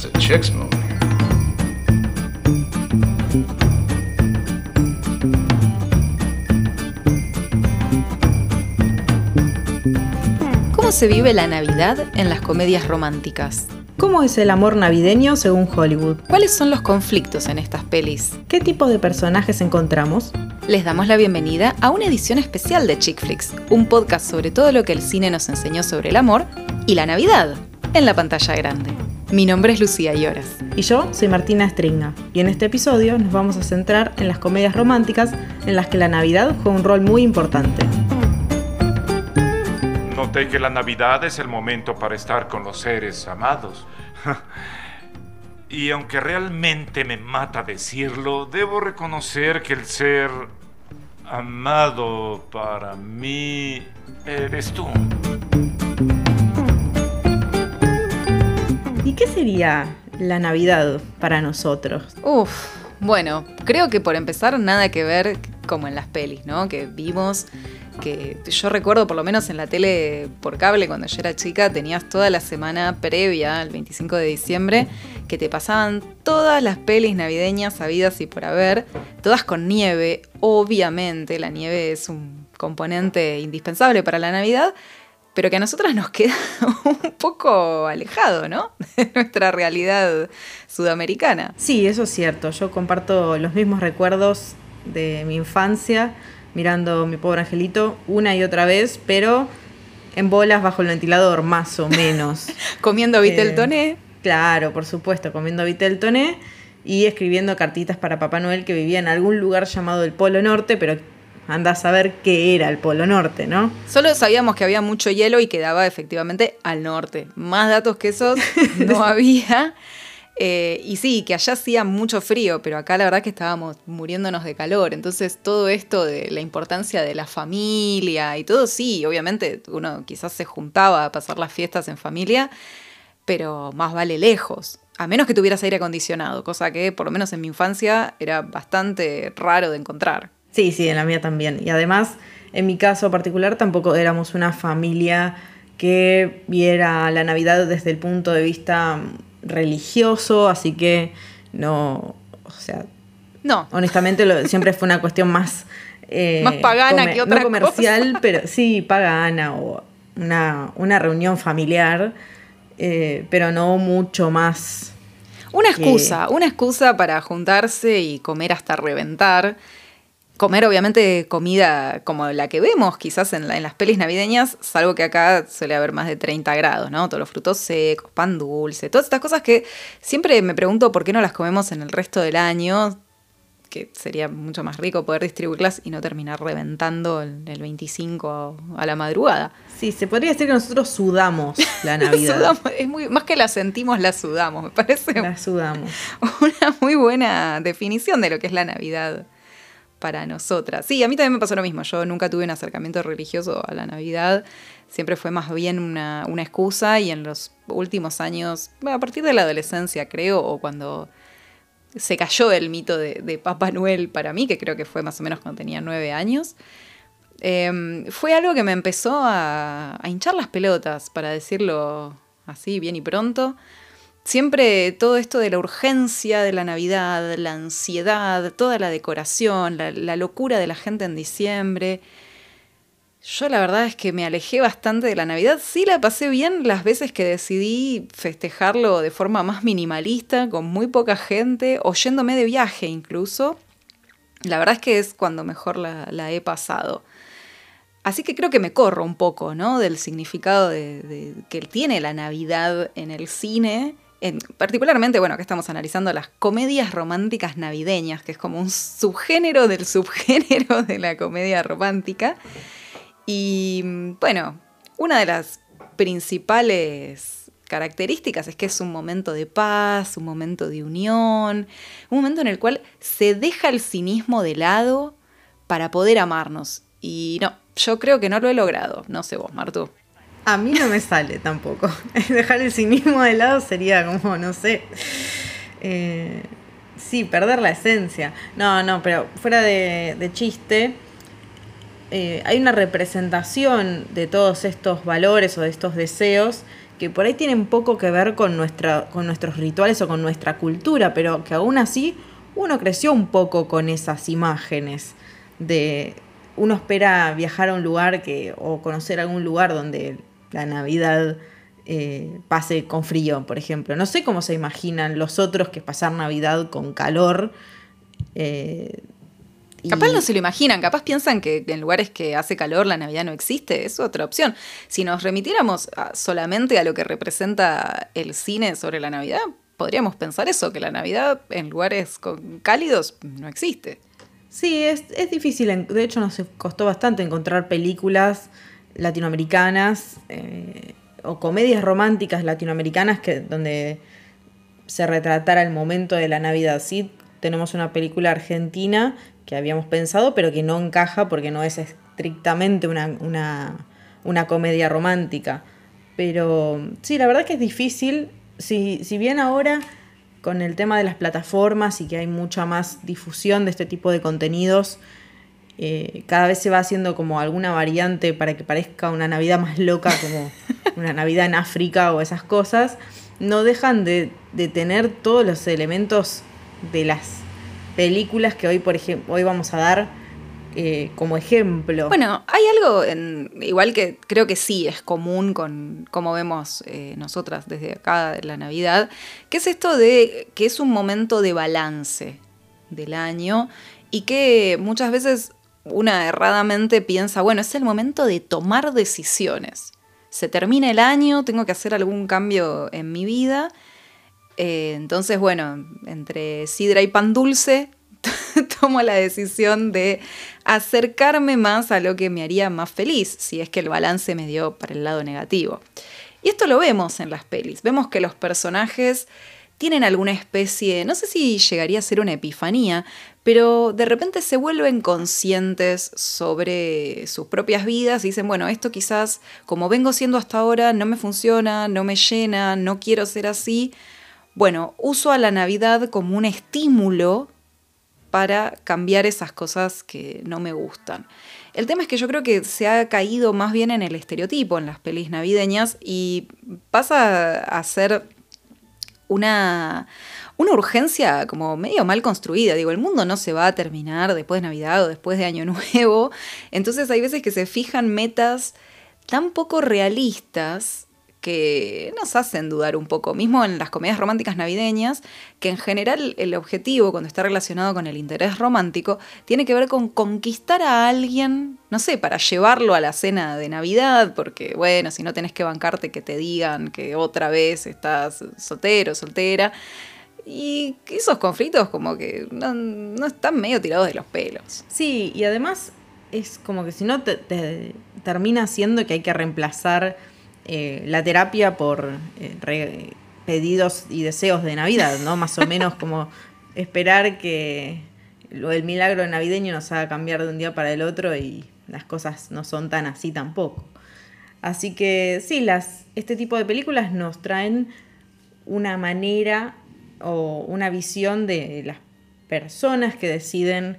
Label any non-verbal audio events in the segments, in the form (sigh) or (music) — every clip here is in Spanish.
That's a chick's movie. ¿Cómo se vive la Navidad en las comedias románticas? ¿Cómo es el amor navideño según Hollywood? ¿Cuáles son los conflictos en estas pelis? ¿Qué tipo de personajes encontramos? Les damos la bienvenida a una edición especial de Chick Flicks, un podcast sobre todo lo que el cine nos enseñó sobre el amor y la Navidad en la pantalla grande. Mi nombre es Lucía Lloras. Y yo soy Martina Stringa, y en este episodio nos vamos a centrar en las comedias románticas en las que la Navidad juega un rol muy importante. Noté que la Navidad es el momento para estar con los seres amados. (laughs) y aunque realmente me mata decirlo, debo reconocer que el ser amado para mí eres tú. ¿Y qué sería la Navidad para nosotros? Uf, bueno, creo que por empezar nada que ver como en las pelis, ¿no? Que vimos que yo recuerdo por lo menos en la tele por cable cuando yo era chica tenías toda la semana previa al 25 de diciembre que te pasaban todas las pelis navideñas habidas y por haber, todas con nieve. Obviamente la nieve es un componente indispensable para la Navidad, pero que a nosotras nos queda (laughs) un poco alejado, ¿no? De nuestra realidad sudamericana. Sí, eso es cierto. Yo comparto los mismos recuerdos de mi infancia mirando mi pobre angelito una y otra vez, pero en bolas bajo el ventilador, más o menos. (laughs) comiendo Viteltoné. Eh, claro, por supuesto, comiendo Viteltoné y escribiendo cartitas para Papá Noel que vivía en algún lugar llamado el Polo Norte, pero anda a saber qué era el Polo Norte, ¿no? Solo sabíamos que había mucho hielo y quedaba efectivamente al norte. Más datos que esos no (laughs) había. Eh, y sí, que allá hacía mucho frío, pero acá la verdad que estábamos muriéndonos de calor. Entonces todo esto de la importancia de la familia y todo, sí, obviamente uno quizás se juntaba a pasar las fiestas en familia, pero más vale lejos. A menos que tuvieras aire acondicionado, cosa que por lo menos en mi infancia era bastante raro de encontrar. Sí, sí, en la mía también. Y además, en mi caso particular, tampoco éramos una familia que viera la Navidad desde el punto de vista religioso, así que no, o sea, no. Honestamente, siempre fue una cuestión más... Eh, más pagana que otra no comercial, pero sí pagana o una, una reunión familiar, eh, pero no mucho más. Una excusa, una excusa para juntarse y comer hasta reventar comer obviamente comida como la que vemos quizás en, las pelis navideñas, salvo que acá suele haber más de 30 grados, ¿no? Todos los frutos secos, pan dulce, todas estas cosas que siempre me pregunto por qué no las comemos en el resto del año, que sería mucho más rico poder distribuirlas y no terminar reventando el, 25 a la madrugada. Sí, se podría decir que nosotros sudamos la (laughs) Navidad. es muy, más que la sentimos, la sudamos, me parece. La sudamos. (laughs) Una muy buena definición de lo que es la Navidad para nosotras. Sí, a mí también me pasó lo mismo. Yo nunca tuve un acercamiento religioso a la Navidad. Siempre fue más bien una, excusa y en los últimos años, a partir de la adolescencia creo, o cuando se cayó el mito de, Papá Noel para mí, que creo que fue más o menos cuando tenía nueve años, em, fue algo que me empezó a hinchar las pelotas, para decirlo así bien y pronto. Siempre todo esto de la urgencia de la Navidad, la ansiedad, toda la decoración, la, locura de la gente en diciembre. Yo la verdad es que me alejé bastante de la Navidad. Sí la pasé bien las veces que decidí festejarlo de forma más minimalista, con muy poca gente, oyéndome de viaje incluso. La verdad es que es cuando mejor la, he pasado. Así que creo que me corro un poco, ¿no? Del significado de, que tiene la Navidad en el cine particularmente, bueno, que estamos analizando las comedias románticas navideñas, que es como un subgénero del subgénero de la comedia romántica. Y bueno, una de las principales características es que es un momento de paz, un momento de unión, un momento en el cual se deja el cinismo de lado para poder amarnos. Y no, yo creo que no lo he logrado. No sé vos, Martu. A mí no me sale tampoco. (laughs) Dejar el cinismo de lado sería como, no sé. Eh, sí, perder la esencia. No, no, pero fuera de, chiste, eh, hay una representación de todos estos valores o de estos deseos que por ahí tienen poco que ver con, nuestra, con nuestros rituales o con nuestra cultura, pero que aún así uno creció un poco con esas imágenes de uno espera viajar a un lugar que o conocer algún lugar donde la Navidad eh, pase con frío, por ejemplo. No sé cómo se imaginan los otros que pasar Navidad con calor. Eh, Capaz no se lo imaginan, capaz piensan que en lugares que hace calor la Navidad no existe, es otra opción. Si nos remitiéramos solamente a lo que representa el cine sobre la Navidad, podríamos pensar eso, que la Navidad en lugares cálidos no existe. Sí, es, difícil, de hecho nos costó bastante encontrar películas latinoamericanas eh, o comedias románticas latinoamericanas que, donde se retratara el momento de la Navidad. Sí, tenemos una película argentina que habíamos pensado, pero que no encaja porque no es estrictamente una, comedia romántica. Pero sí, la verdad que es difícil. Si, si bien ahora con el tema de las plataformas y que hay mucha más difusión de este tipo de contenidos, eh, cada vez se va haciendo como alguna variante para que parezca una Navidad más loca, como (laughs) una Navidad en África o esas cosas, no dejan de, de tener todos los elementos de las películas que hoy, por ejemplo, hoy vamos a dar eh, como ejemplo. Bueno, hay algo, en, igual que creo que sí es común con cómo vemos eh, nosotras desde acá de la Navidad, que es esto de que es un momento de balance del año y que muchas veces una erradamente piensa, bueno, es el momento de tomar decisiones. Se termina el año, tengo que hacer algún cambio en mi vida eh, entonces, bueno, entre sidra y pan dulce, (laughs) tomo la decisión de acercarme más a lo que me haría más feliz, si es que el balance me dio para el lado negativo. Y esto lo vemos en las pelis. Vemos que los personajes tienen alguna especie, no sé si llegaría a ser una epifanía, pero de repente se vuelven conscientes sobre sus propias vidas y dicen, bueno, esto quizás como vengo siendo hasta ahora no me funciona, no me llena, no quiero ser así, bueno, uso a la Navidad como un estímulo para cambiar esas cosas que no me gustan. El tema es que yo creo que se ha caído más bien en el estereotipo en las pelis navideñas y pasa a ser una, una urgencia como medio mal construida. Digo, el mundo no se va a terminar después de Navidad o después de Año (laughs) Nuevo. Entonces hay veces que se fijan metas tan poco realistas que nos hacen dudar un poco, mismo en las comedias románticas navideñas, que en general el objetivo, cuando está relacionado con el interés romántico, tiene que ver con conquistar a alguien, no sé, para llevarlo a la cena de Navidad, porque bueno, si no tenés que bancarte que te digan que otra vez estás soltero, soltera. Y esos conflictos como que no, están medio tirados de los pelos. Sí, y además es como que si no te termina siendo que hay que reemplazar eh, la terapia por eh, pedidos y deseos de Navidad, ¿no? Más o menos como (laughs) esperar que lo del milagro navideño nos haga cambiar de un día para el otro y las cosas no son tan así tampoco. Así que sí, las, este tipo de películas nos traen una manera o una visión de las personas que deciden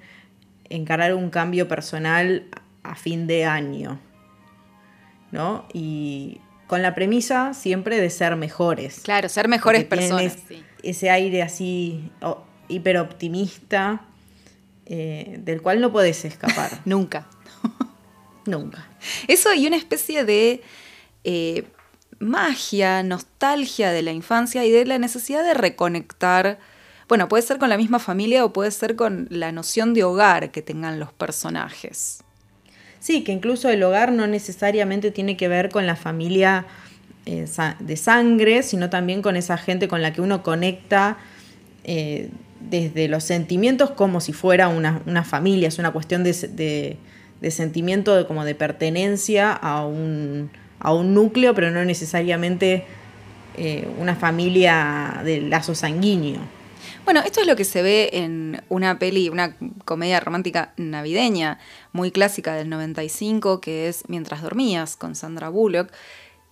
encarar un cambio personal a fin de año. ¿no? Y con la premisa siempre de ser mejores. Claro, ser mejores personas. Ese aire así hiperoptimista eh, del cual no puedes escapar. (laughs) Nunca. Nunca. Eso y una especie de eh, magia, nostalgia de la infancia y de la necesidad de reconectar. Bueno, puede ser con la misma familia o puede ser con la noción de hogar que tengan los personajes. Sí, que incluso el hogar no necesariamente tiene que ver con la familia eh, de sangre, sino también con esa gente con la que uno conecta eh, desde los sentimientos como si fuera una, familia, es una cuestión de, sentimiento de, como de pertenencia a un, núcleo, pero no necesariamente eh, una familia de lazo sanguíneo. Bueno, esto es lo que se ve en una peli, una comedia romántica navideña muy clásica del 95, que es Mientras dormías, con Sandra Bullock,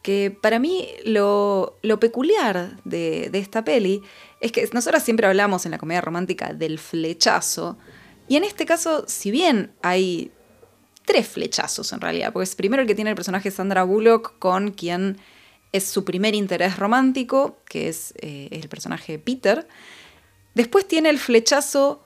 que para mí lo, peculiar de, esta peli es que nosotros siempre hablamos en la comedia romántica del flechazo, y en este caso, si bien hay tres flechazos en realidad, porque es primero el que tiene el personaje Sandra Bullock con quien es su primer interés romántico, que es eh, el personaje Peter. Después tiene el flechazo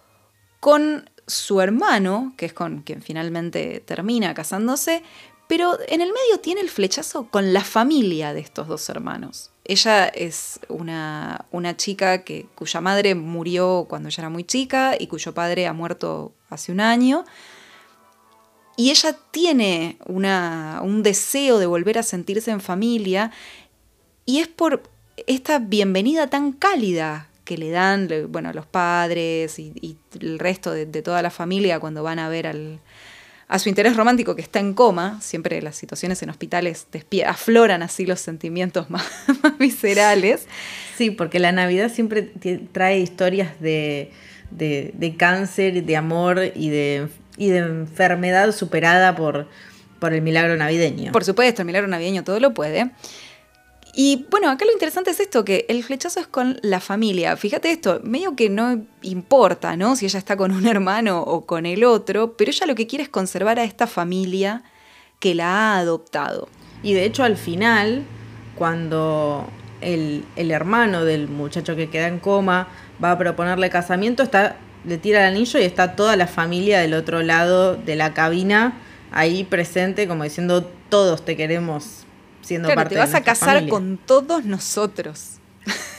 con su hermano, que es con quien finalmente termina casándose, pero en el medio tiene el flechazo con la familia de estos dos hermanos. Ella es una, una chica que, cuya madre murió cuando ella era muy chica y cuyo padre ha muerto hace un año. Y ella tiene un deseo de volver a sentirse en familia y es por esta bienvenida tan cálida que le dan bueno, los padres y, el resto de, toda la familia cuando van a ver al, a su interés romántico que está en coma. Siempre las situaciones en hospitales afloran así los sentimientos (laughs) más, viscerales. Sí, porque la Navidad siempre trae historias de, de, de cáncer, de amor y de y de enfermedad superada por, por el milagro navideño. Por supuesto, el milagro navideño todo lo puede. Y bueno, acá lo interesante es esto, que el flechazo es con la familia. Fíjate esto, medio que no importa, ¿no? Si ella está con un hermano o con el otro, pero ella lo que quiere es conservar a esta familia que la ha adoptado. Y de hecho al final, cuando el, el hermano del muchacho que queda en coma va a proponerle casamiento, está le tira el anillo y está toda la familia del otro lado de la cabina ahí presente, como diciendo, todos te queremos siendo claro, parte te vas a casar con todos nosotros.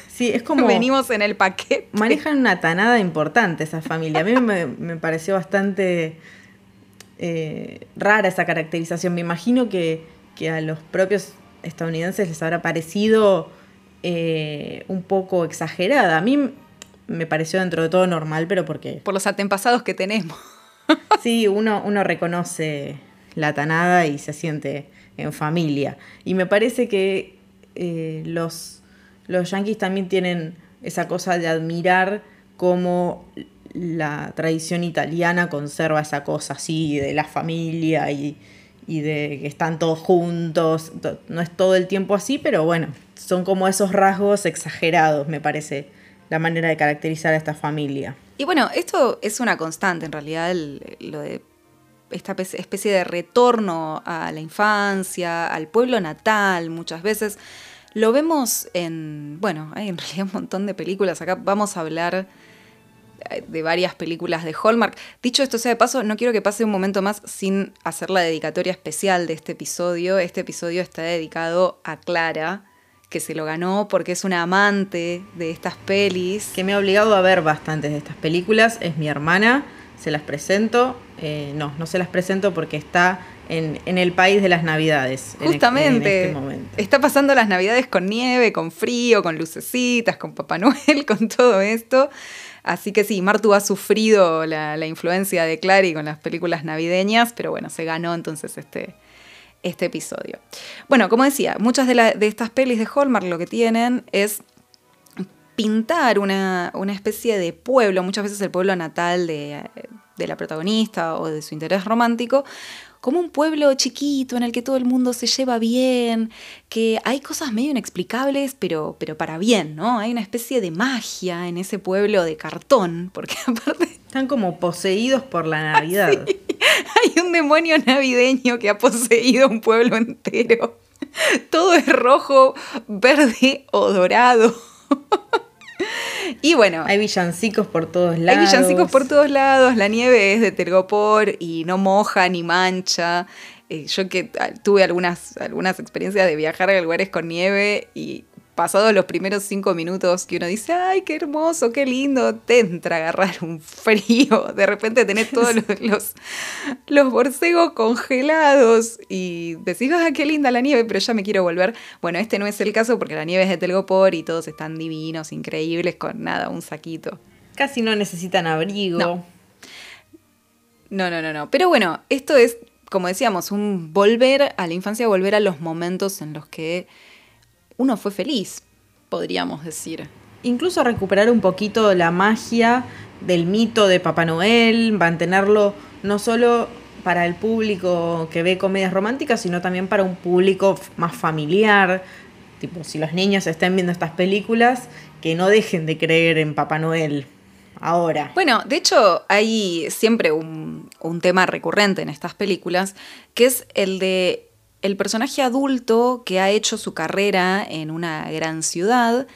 Sí, es (laughs) como... Venimos en el paquete. Manejan una tanada importante esa familia. A mí me, pareció bastante eh, rara esa caracterización. Me imagino que, a los propios estadounidenses les habrá parecido eh, un poco exagerada. A mí me pareció dentro de todo normal, pero porque... Por los antepasados que tenemos. (laughs) sí, uno, uno reconoce la tanada y se siente en familia. Y me parece que eh, los, los yanquis también tienen esa cosa de admirar cómo la tradición italiana conserva esa cosa así de la familia y, y de que están todos juntos. No es todo el tiempo así, pero bueno, son como esos rasgos exagerados, me parece la manera de caracterizar a esta familia. Y bueno, esto es una constante en realidad, lo de esta especie de retorno a la infancia, al pueblo natal muchas veces. Lo vemos en, bueno, hay en realidad un montón de películas. Acá vamos a hablar eh, de varias películas de Hallmark. Dicho esto sea de paso, no quiero que pase un momento más sin hacer la dedicatoria especial de este episodio. Este episodio está dedicado a Clara, que se lo ganó porque es una amante de estas pelis. Que me ha obligado a ver bastantes de estas películas. Es mi hermana, se las presento. Eh, no, no se las presento porque está en, el país de las navidades. Justamente. Este está pasando las navidades con nieve, con frío, con lucecitas, con Papá Noel, (laughs) con todo esto. Así que sí, Martu ha sufrido la, la influencia de Clary con las películas navideñas, pero bueno, se ganó entonces este, este episodio. Bueno, como decía, muchas de, estas pelis de Hallmark lo que tienen es pintar una, especie de pueblo, muchas veces el pueblo natal de, de, la protagonista o de su interés romántico, como un pueblo chiquito en el que todo el mundo se lleva bien, que hay cosas medio inexplicables, pero, pero para bien, ¿no? Hay una especie de magia en ese pueblo de cartón, (laughs) porque aparte... Están como poseídos por la Navidad. (laughs) Hay un demonio navideño que ha poseído un pueblo entero. Todo es rojo, verde o dorado. (laughs) Y bueno. Hay villancicos por todos lados. Hay villancicos por todos lados. La nieve es de Tergopor y no moja ni mancha. Eh, yo que ah, tuve algunas, algunas experiencias de viajar a lugares con nieve y pasados los primeros cinco minutos que uno dice, ay, qué hermoso, qué lindo, te entra a agarrar un frío. (laughs) De repente tenés todos los, los, borcegos congelados y decís, ah, qué linda la nieve, pero ya me quiero volver. Bueno, este no es el caso porque la nieve es de Telgopor y todos están divinos, increíbles, con nada, un saquito. Casi no necesitan abrigo. No. No, no, no, no. Pero bueno, esto es, como decíamos, un volver a la infancia, volver a los momentos en los que uno fue feliz, podríamos decir. Incluso recuperar un poquito la magia del mito de Papá Noel, mantenerlo no solo para el público que ve comedias románticas, sino también para un público más familiar. Tipo, si los niños estén viendo estas películas, que no dejen de creer en Papá Noel ahora. Bueno, de hecho hay siempre un, un tema recurrente en estas películas, que es el de el personaje adulto que ha hecho su carrera en una gran ciudad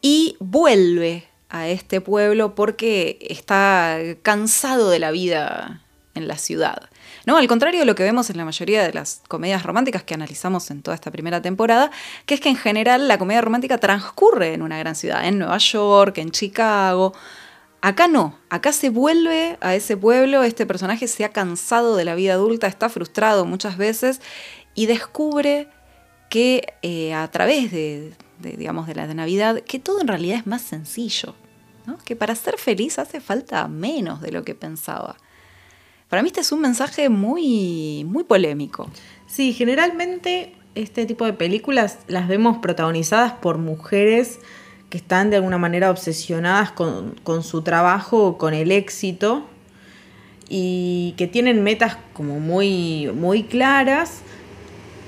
y vuelve a este pueblo porque está cansado de la vida en la ciudad. ¿No? Al contrario de lo que vemos en la mayoría de las comedias románticas que analizamos en toda esta primera temporada, que es que en general la comedia romántica transcurre en una gran ciudad, en Nueva York, en Chicago. Acá no, acá se vuelve a ese pueblo, este personaje se ha cansado de la vida adulta, está frustrado muchas veces y descubre que eh, a través de, digamos, de la de Navidad, que todo en realidad es más sencillo, que para ser feliz hace falta menos de lo que pensaba. Para mí este es un mensaje muy, muy polémico. Sí, generalmente este tipo de películas las vemos protagonizadas por mujeres que están de alguna manera obsesionadas con, con su trabajo, con el éxito y que tienen metas como muy, muy claras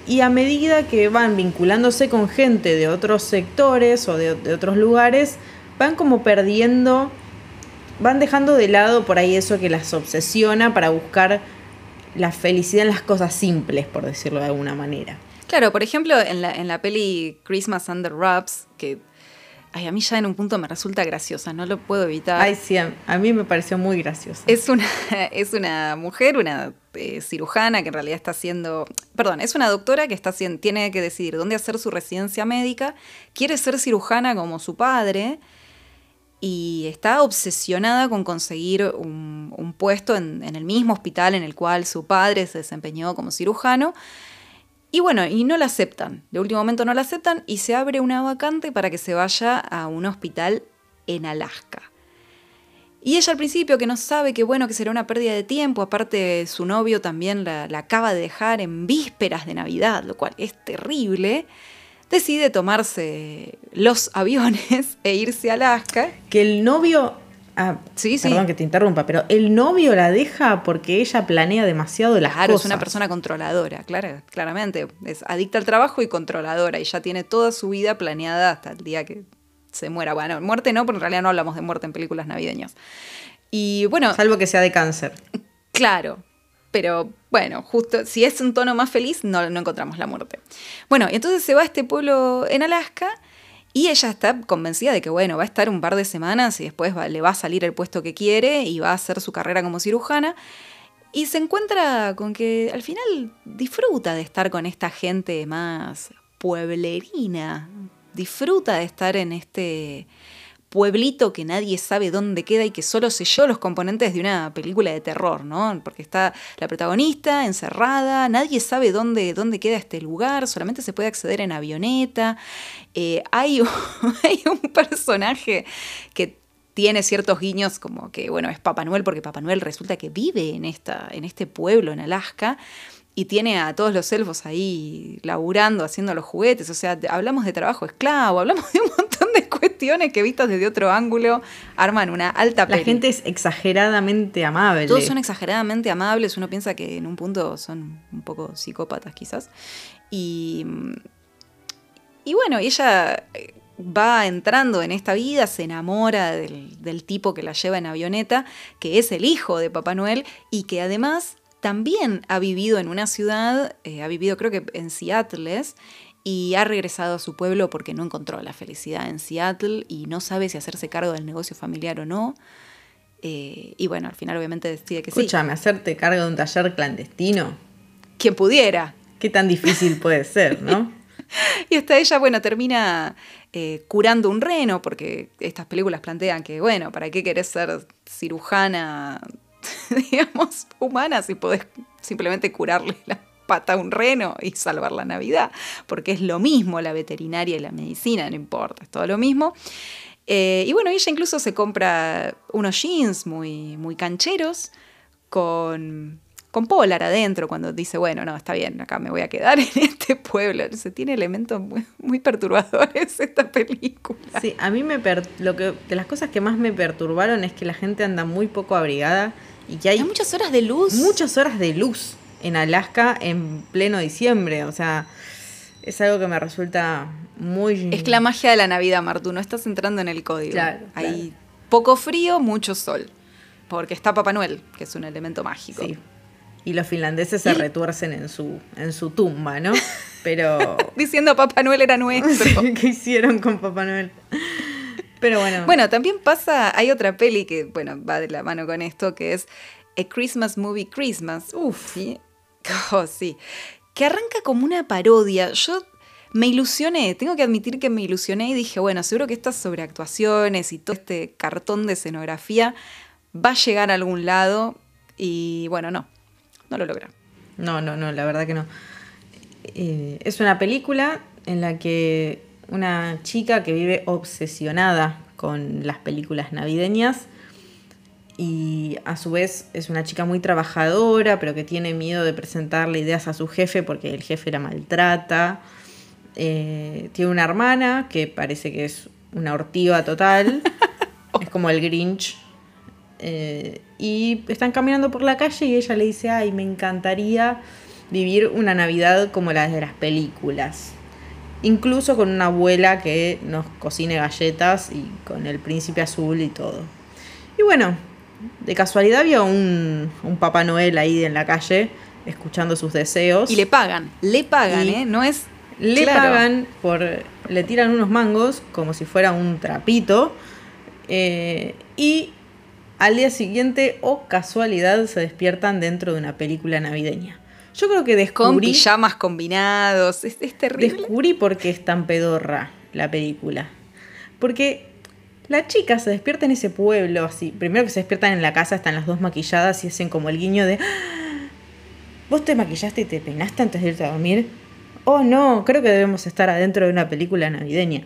y a medida que van vinculándose con gente de otros sectores o de, de otros lugares, van como perdiendo van dejando de lado por ahí eso que las obsesiona para buscar la felicidad en las cosas simples, por decirlo de alguna manera. Claro, por ejemplo, en la, en la peli Christmas Under Wraps, que a mí ya en un punto me resulta graciosa, no lo puedo evitar. Ay, sí, a, mí me pareció muy graciosa. Es una, (laughs) es una mujer, una eh, cirujana que en realidad está haciendo, perdón, es una doctora que está tiene que decidir dónde hacer su residencia médica, quiere ser cirujana como su padre, y está obsesionada con conseguir un, puesto en, el mismo hospital en el cual su padre se desempeñó como cirujano. Y bueno, y no la aceptan. De último momento no la aceptan y se abre una vacante para que se vaya a un hospital en Alaska. Y ella al principio, que no sabe que bueno, que será una pérdida de tiempo, aparte su novio también la, la acaba de dejar en vísperas de Navidad, lo cual es terrible decide tomarse los aviones (laughs) e irse a Alaska. Que el novio Ah, sí, sí. Perdón que te interrumpa, pero el novio la deja porque ella planea demasiado las claro, cosas. es una persona controladora, claro, claramente. Es adicta al trabajo y controladora. Y ya tiene toda su vida planeada hasta el día que se muera. Bueno, muerte no, porque en realidad no hablamos de muerte en películas navideñas. Y bueno. Salvo que sea de cáncer. Claro, pero bueno, justo si es un tono más feliz, no, no encontramos la muerte. Bueno, entonces se va a este pueblo en Alaska y ella está convencida de que, bueno, va a estar un par de semanas y después le va a salir el puesto que quiere y va a hacer su carrera como cirujana. Y se encuentra con que al final disfruta de estar con esta gente más pueblerina, disfruta de estar en este pueblito que nadie sabe dónde queda y que solo selló los componentes de una película de terror, ¿no? Porque está la protagonista encerrada, nadie sabe dónde, dónde queda este lugar, solamente se puede acceder en avioneta. Eh, hay, un, (laughs) hay un personaje que tiene ciertos guiños como que, bueno, es Papá Noel, porque Papá Noel resulta que vive en, esta, en este pueblo, en Alaska, y tiene a todos los elfos ahí laburando, haciendo los juguetes. O sea, hablamos de trabajo esclavo, (laughs) hablamos de un montón de cuestiones que vistas desde otro ángulo arman una alta La gente es exageradamente amable. Todos son exageradamente amables. Uno piensa que en un punto son un poco psicópatas, quizás. Y. Y bueno, ella eh, va entrando en esta vida, se enamora del, del, tipo que la lleva en avioneta, que es el hijo de Papá Noel y que además también ha vivido en una ciudad, eh, ha vivido creo que en Seattle, y ha regresado a su pueblo porque no encontró la felicidad en Seattle y no sabe si hacerse cargo del negocio familiar o no. Eh, y bueno, al final obviamente decide que sí. Escúchame, hacerte cargo de un taller clandestino. Quien pudiera. Qué tan difícil puede ser, ¿no? (laughs) y hasta ella, bueno, termina eh, curando un reno, porque estas películas plantean que, bueno, ¿para qué querés ser cirujana (laughs) digamos, humanas y podés simplemente curarle la pata a un reno y salvar la Navidad, porque es lo mismo la veterinaria y la medicina, no importa, es todo lo mismo. Eh, y bueno, ella incluso se compra unos jeans muy, muy cancheros con, con Polar adentro cuando dice, bueno, no, está bien, acá me voy a quedar (laughs) en este pueblo. Se tiene elementos muy, perturbadores (laughs) esta película. Sí, a mí me lo que de las cosas que más me perturbaron es que la gente anda muy poco abrigada y que hay, muchas horas de luz. Muchas horas de luz en Alaska en pleno diciembre. O sea, es algo que me resulta muy... Es la magia de la Navidad, Martu, no estás entrando en el código. Claro, Hay poco frío, mucho sol. Porque está Papá Noel, que es un elemento mágico. Sí. y los finlandeses se retuercen en su, en su tumba, ¿no? Pero... (laughs) Diciendo Papá Noel era (laughs) nuestro. ¿Qué hicieron con Papá Noel? Pero bueno. Bueno, también pasa, hay otra peli que, bueno, va de la mano con esto, que es A Christmas Movie Christmas. Uf. ¿sí? (laughs) Oh, sí. Que arranca como una parodia. Yo me ilusioné, tengo que admitir que me ilusioné y dije, bueno, seguro que estas sobreactuaciones y todo este cartón de escenografía va a llegar a algún lado. Y bueno, no, no lo logra. No, no, no, la verdad que no. Eh, es una película en la que una chica que vive obsesionada con las películas navideñas y a su vez es una chica muy trabajadora, pero que tiene miedo de presentarle ideas a su jefe porque el jefe la maltrata. Eh, tiene una hermana que parece que es una ortiva total, (laughs) es como el Grinch. Eh, y están caminando por la calle y ella le dice, ay, me encantaría vivir una Navidad como la de las películas. Incluso con una abuela que nos cocine galletas y con el príncipe azul y todo. Y bueno, de casualidad había un, un Papá Noel ahí en la calle escuchando sus deseos. Y le pagan, le pagan, ¿eh? No es. Le pagan por. Le tiran unos mangos como si fuera un trapito. Eh, y al día siguiente, o casualidad, se despiertan dentro de una película navideña. Yo creo que descubrí. Con pijamas combinados. Es, es terrible. Descubrí por qué es tan pedorra la película. Porque la chica se despierta en ese pueblo, así. Primero que se despiertan en la casa, están las dos maquilladas y hacen como el guiño de. "Ah, ¿Vos te maquillaste y te peinaste antes de irte a dormir? Oh, no, creo que debemos estar adentro de una película navideña.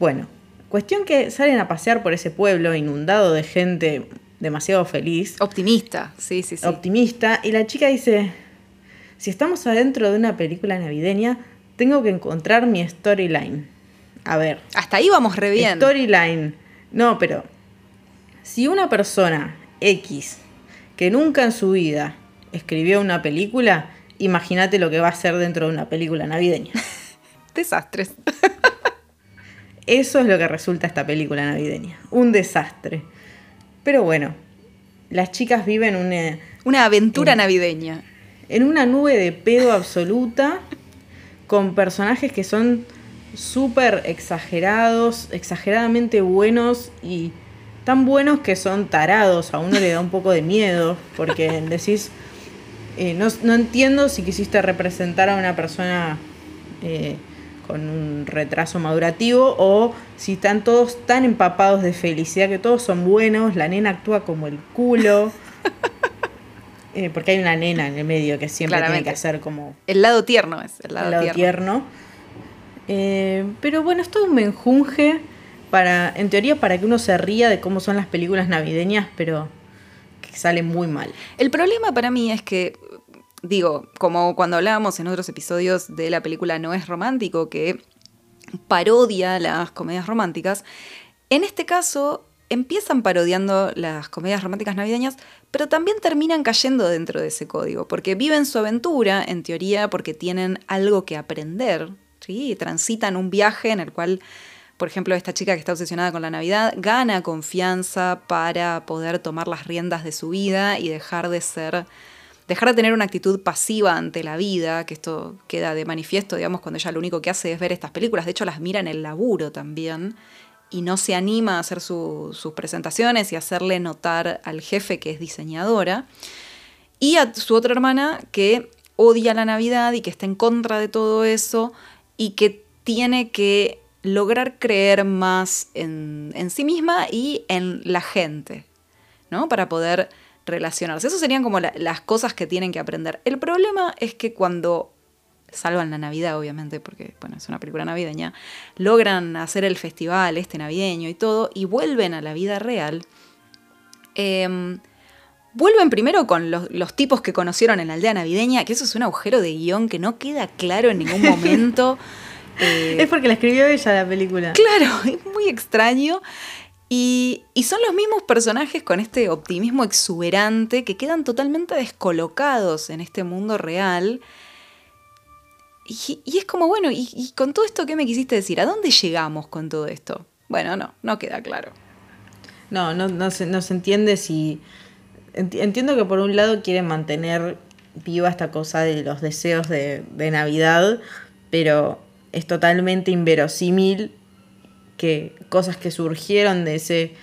Bueno, cuestión que salen a pasear por ese pueblo inundado de gente demasiado feliz, Optimista, sí, sí, sí. optimista, y la chica dice: Si estamos adentro de una película navideña, tengo que encontrar mi storyline. A ver, Hasta ahí vamos re bien. Storyline. No, pero si una persona X que nunca en su vida escribió una película, imagínate lo que va a ser dentro de una película navideña. (laughs) Desastres. Eso es lo que resulta esta película navideña. Un desastre. Pero bueno, las chicas viven una, Una aventura navideña. En una nube de pedo absoluta con personajes que son súper exagerados, exageradamente buenos y tan buenos que son tarados. A uno le da un poco de miedo porque decís, eh, no, no entiendo si quisiste representar a una persona eh, con un retraso madurativo o si están todos tan empapados de felicidad que todos son buenos, la nena actúa como el culo. Eh, porque hay una nena en el medio que siempre tiene que hacer como El lado tierno es el lado, el lado tierno. tierno. Eh, pero bueno, es todo un menjunje para, en teoría, para que uno se ría de cómo son las películas navideñas, pero que sale muy mal. El problema para mí es que, digo, como cuando hablábamos en otros episodios de la película No es romántico, que parodia las comedias románticas, en este caso empiezan parodiando las comedias románticas navideñas, pero también terminan cayendo dentro de ese código, porque viven su aventura, en teoría, porque tienen algo que aprender, ¿sí? transitan un viaje en el cual por ejemplo, esta chica que está obsesionada con la Navidad gana confianza para poder tomar las riendas de su vida y dejar de ser, dejar de tener una actitud pasiva ante la vida, que esto queda de manifiesto, digamos, cuando ella lo único que hace es ver estas películas. De hecho, las mira en el laburo también y no se anima a hacer su- sus presentaciones y hacerle notar al jefe que es diseñadora. Y a su otra hermana que odia la Navidad y que está en contra de todo eso y que tiene que lograr creer más en, sí misma y en la gente, ¿no? Para poder relacionarse. Esas serían como la- las cosas que tienen que aprender. El problema es que cuando salvan la Navidad, obviamente, porque bueno, es una película navideña, logran hacer el festival este navideño y todo, y vuelven a la vida real, em, vuelven primero con los, los tipos que conocieron en la aldea navideña, que eso es un agujero de guion que no queda claro en ningún momento. Eh, (laughs) Es porque la escribió ella la película. Claro, (laughs) es muy extraño. Y, y son los mismos personajes con este optimismo exuberante que quedan totalmente descolocados en este mundo real. Y, es como, bueno, y, con todo esto, ¿qué me quisiste decir? ¿A dónde llegamos con todo esto? Bueno, no, no queda claro. No, no, no, se, no se entiende si... enti- Entiendo que por un lado quieren mantener viva esta cosa de los deseos de, de Navidad, pero es totalmente inverosímil que cosas que surgieron de ese,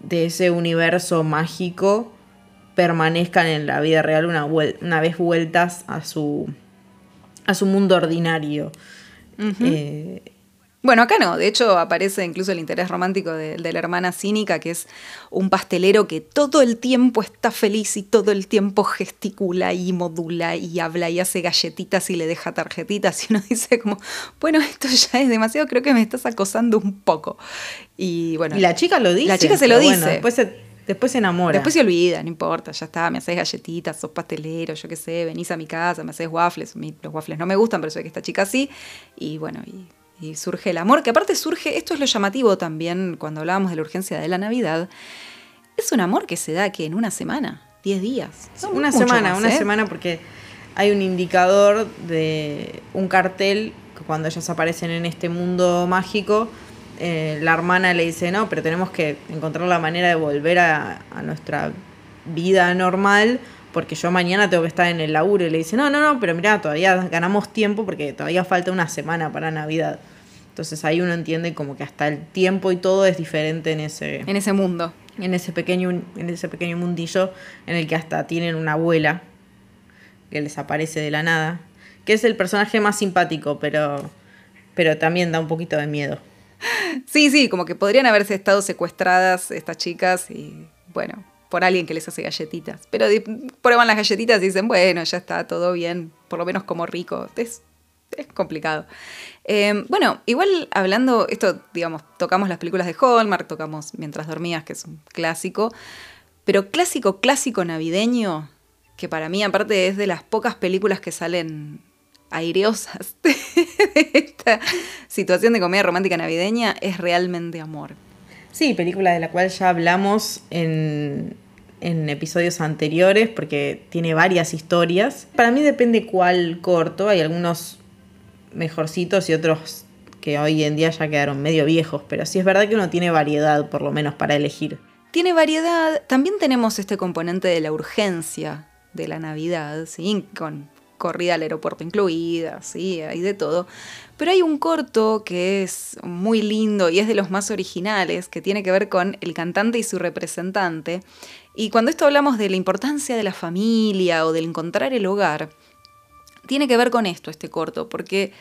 de ese universo mágico permanezcan en la vida real una, una vez vueltas a su, a su mundo ordinario. Eh, Bueno, acá no, de hecho aparece incluso el interés romántico de, de la hermana cínica, que es un pastelero que todo el tiempo está feliz y todo el tiempo gesticula y modula y habla y hace galletitas y le deja tarjetitas (laughs) y uno dice como, bueno, esto ya es demasiado, creo que me estás acosando un poco. Y bueno, y la chica lo dice. La chica se lo dice. bueno, después, se, después se enamora. Después se olvida, no importa, ya está, me haces galletitas, sos pastelero, yo qué sé, venís a mi casa, me haces waffles, los waffles no me gustan, pero sé que esta chica sí, y bueno, y, y surge el amor, que aparte surge, esto es lo llamativo también cuando hablábamos de la urgencia de la Navidad, es un amor que se da que en una semana, 10 días. no una semana, más, una ¿eh? semana porque hay un indicador de un cartel que cuando ellos aparecen en este mundo mágico, eh, la hermana le dice, no, pero tenemos que encontrar la manera de volver a, a nuestra vida normal porque yo mañana tengo que estar en el laburo y le dice, no, no, no, pero mira, todavía ganamos tiempo porque todavía falta una semana para Navidad. Entonces ahí uno entiende como que hasta el tiempo y todo es diferente en ese, En ese mundo. en ese pequeño en ese pequeño mundillo en el que hasta tienen una abuela que les aparece de la nada que es el personaje más simpático pero pero también da un poquito de miedo Sí, sí, como que podrían haberse estado secuestradas estas chicas y, bueno, por alguien que les hace galletitas. Pero prueban las galletitas y dicen, bueno, ya está todo bien, por lo menos como rico. Es, es complicado. Eh, bueno, igual hablando, esto, digamos, tocamos las películas de Hallmark, tocamos Mientras dormías, que es un clásico, pero clásico, clásico navideño, que para mí aparte es de las pocas películas que salen aireosas (laughs) de esta situación de comedia romántica navideña, es realmente amor. sí película de la cual ya hablamos en en episodios anteriores porque tiene varias historias para mí depende cuál corto hay algunos mejorcitos y otros que hoy en día ya quedaron medio viejos pero sí es verdad que uno tiene variedad por lo menos para elegir Tiene variedad, también tenemos este componente de la urgencia de la Navidad, ¿sí? Con corrida al aeropuerto incluida, sí, hay de todo. Pero hay un corto que es muy lindo y es de los más originales, que tiene que ver con el cantante y su representante. Y cuando esto hablamos de la importancia de la familia o del encontrar el hogar, tiene que ver con esto, este corto, porque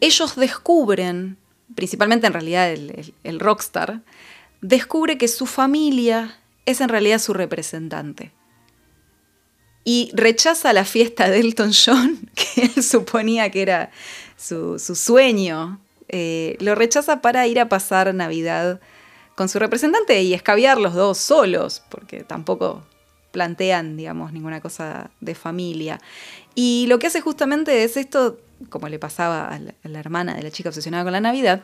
ellos descubren, principalmente en realidad el, el- el rockstar, descubre que su familia es en realidad su representante. Y rechaza la fiesta de Elton John, (laughs) que él suponía que era su, su sueño. Eh, lo rechaza para ir a pasar Navidad con su representante y escabiar los dos solos, porque tampoco plantean, digamos, ninguna cosa de familia. Y lo que hace justamente es esto, como le pasaba a la hermana de la chica obsesionada con la Navidad,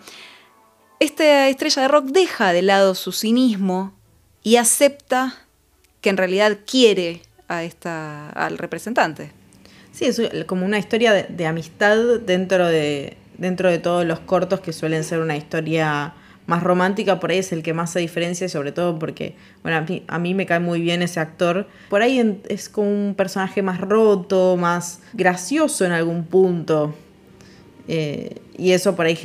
esta estrella de rock deja de lado su cinismo y acepta que en realidad quiere a esta, al representante. Sí, es como una historia de, amistad dentro de, dentro de todos los cortos que suelen ser una historia más romántica. Por ahí es el que más se diferencia, sobre todo porque, bueno, a mí, a mí me cae muy bien ese actor. Por ahí es como un personaje más roto, más gracioso en algún punto. Eh, y eso por ahí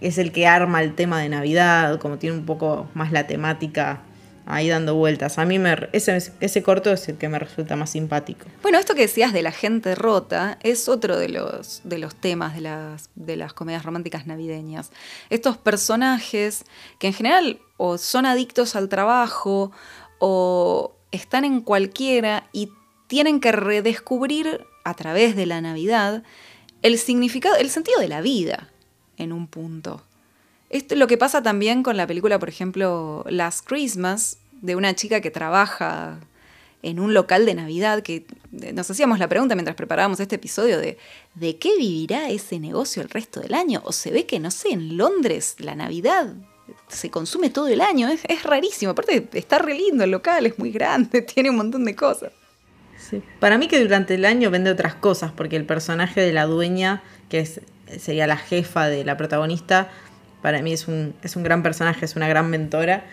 es el que arma el tema de Navidad, como tiene un poco más la temática ahí dando vueltas. A mí me, ese, ese corto es el que me resulta más simpático. Bueno, esto que decías de la gente rota es otro de los, de los temas de las, de las comedias románticas navideñas. Estos personajes que en general o son adictos al trabajo o están en cualquiera y tienen que redescubrir a través de la Navidad el significado, el sentido de la vida en un punto. Esto es lo que pasa también con la película, por ejemplo, Last Christmas, de una chica que trabaja en un local de Navidad, que eh, nos hacíamos la pregunta mientras preparábamos este episodio de ¿de qué vivirá ese negocio el resto del año? O se ve que, no sé, en Londres la Navidad se consume todo el año, es, es rarísimo, aparte está re lindo el local, es muy grande, (laughs) tiene un montón de cosas. Para mí que durante el año vende otras cosas, porque el personaje de la dueña, que es, sería la jefa de la protagonista, para mí es un, es un gran personaje, es una gran mentora.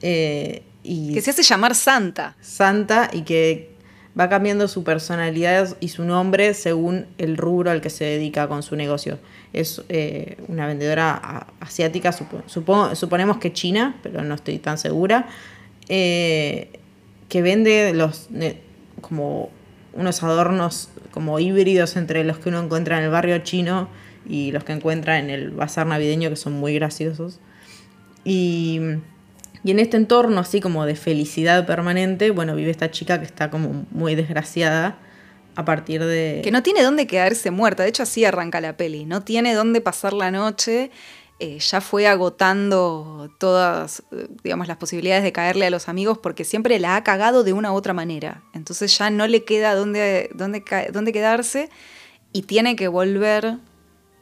eh, y Que se hace llamar Santa. Santa y que va cambiando su personalidad y su nombre según el rubro al que se dedica con su negocio. Es eh, una vendedora asiática, suponemos que china, pero no estoy tan segura, eh, que vende los como unos adornos como híbridos entre los que uno encuentra en el barrio chino y los que encuentra en el bazar navideño, que son muy graciosos. Y y en este entorno así como de felicidad permanente, bueno, vive esta chica que está como muy desgraciada a partir de... Que no tiene dónde quedarse muerta, de hecho así arranca la peli, no tiene dónde pasar la noche, eh, ya fue agotando todas, digamos, las posibilidades de caerle a los amigos porque siempre la ha cagado de una u otra manera, entonces ya no le queda dónde, dónde, dónde quedarse y tiene que volver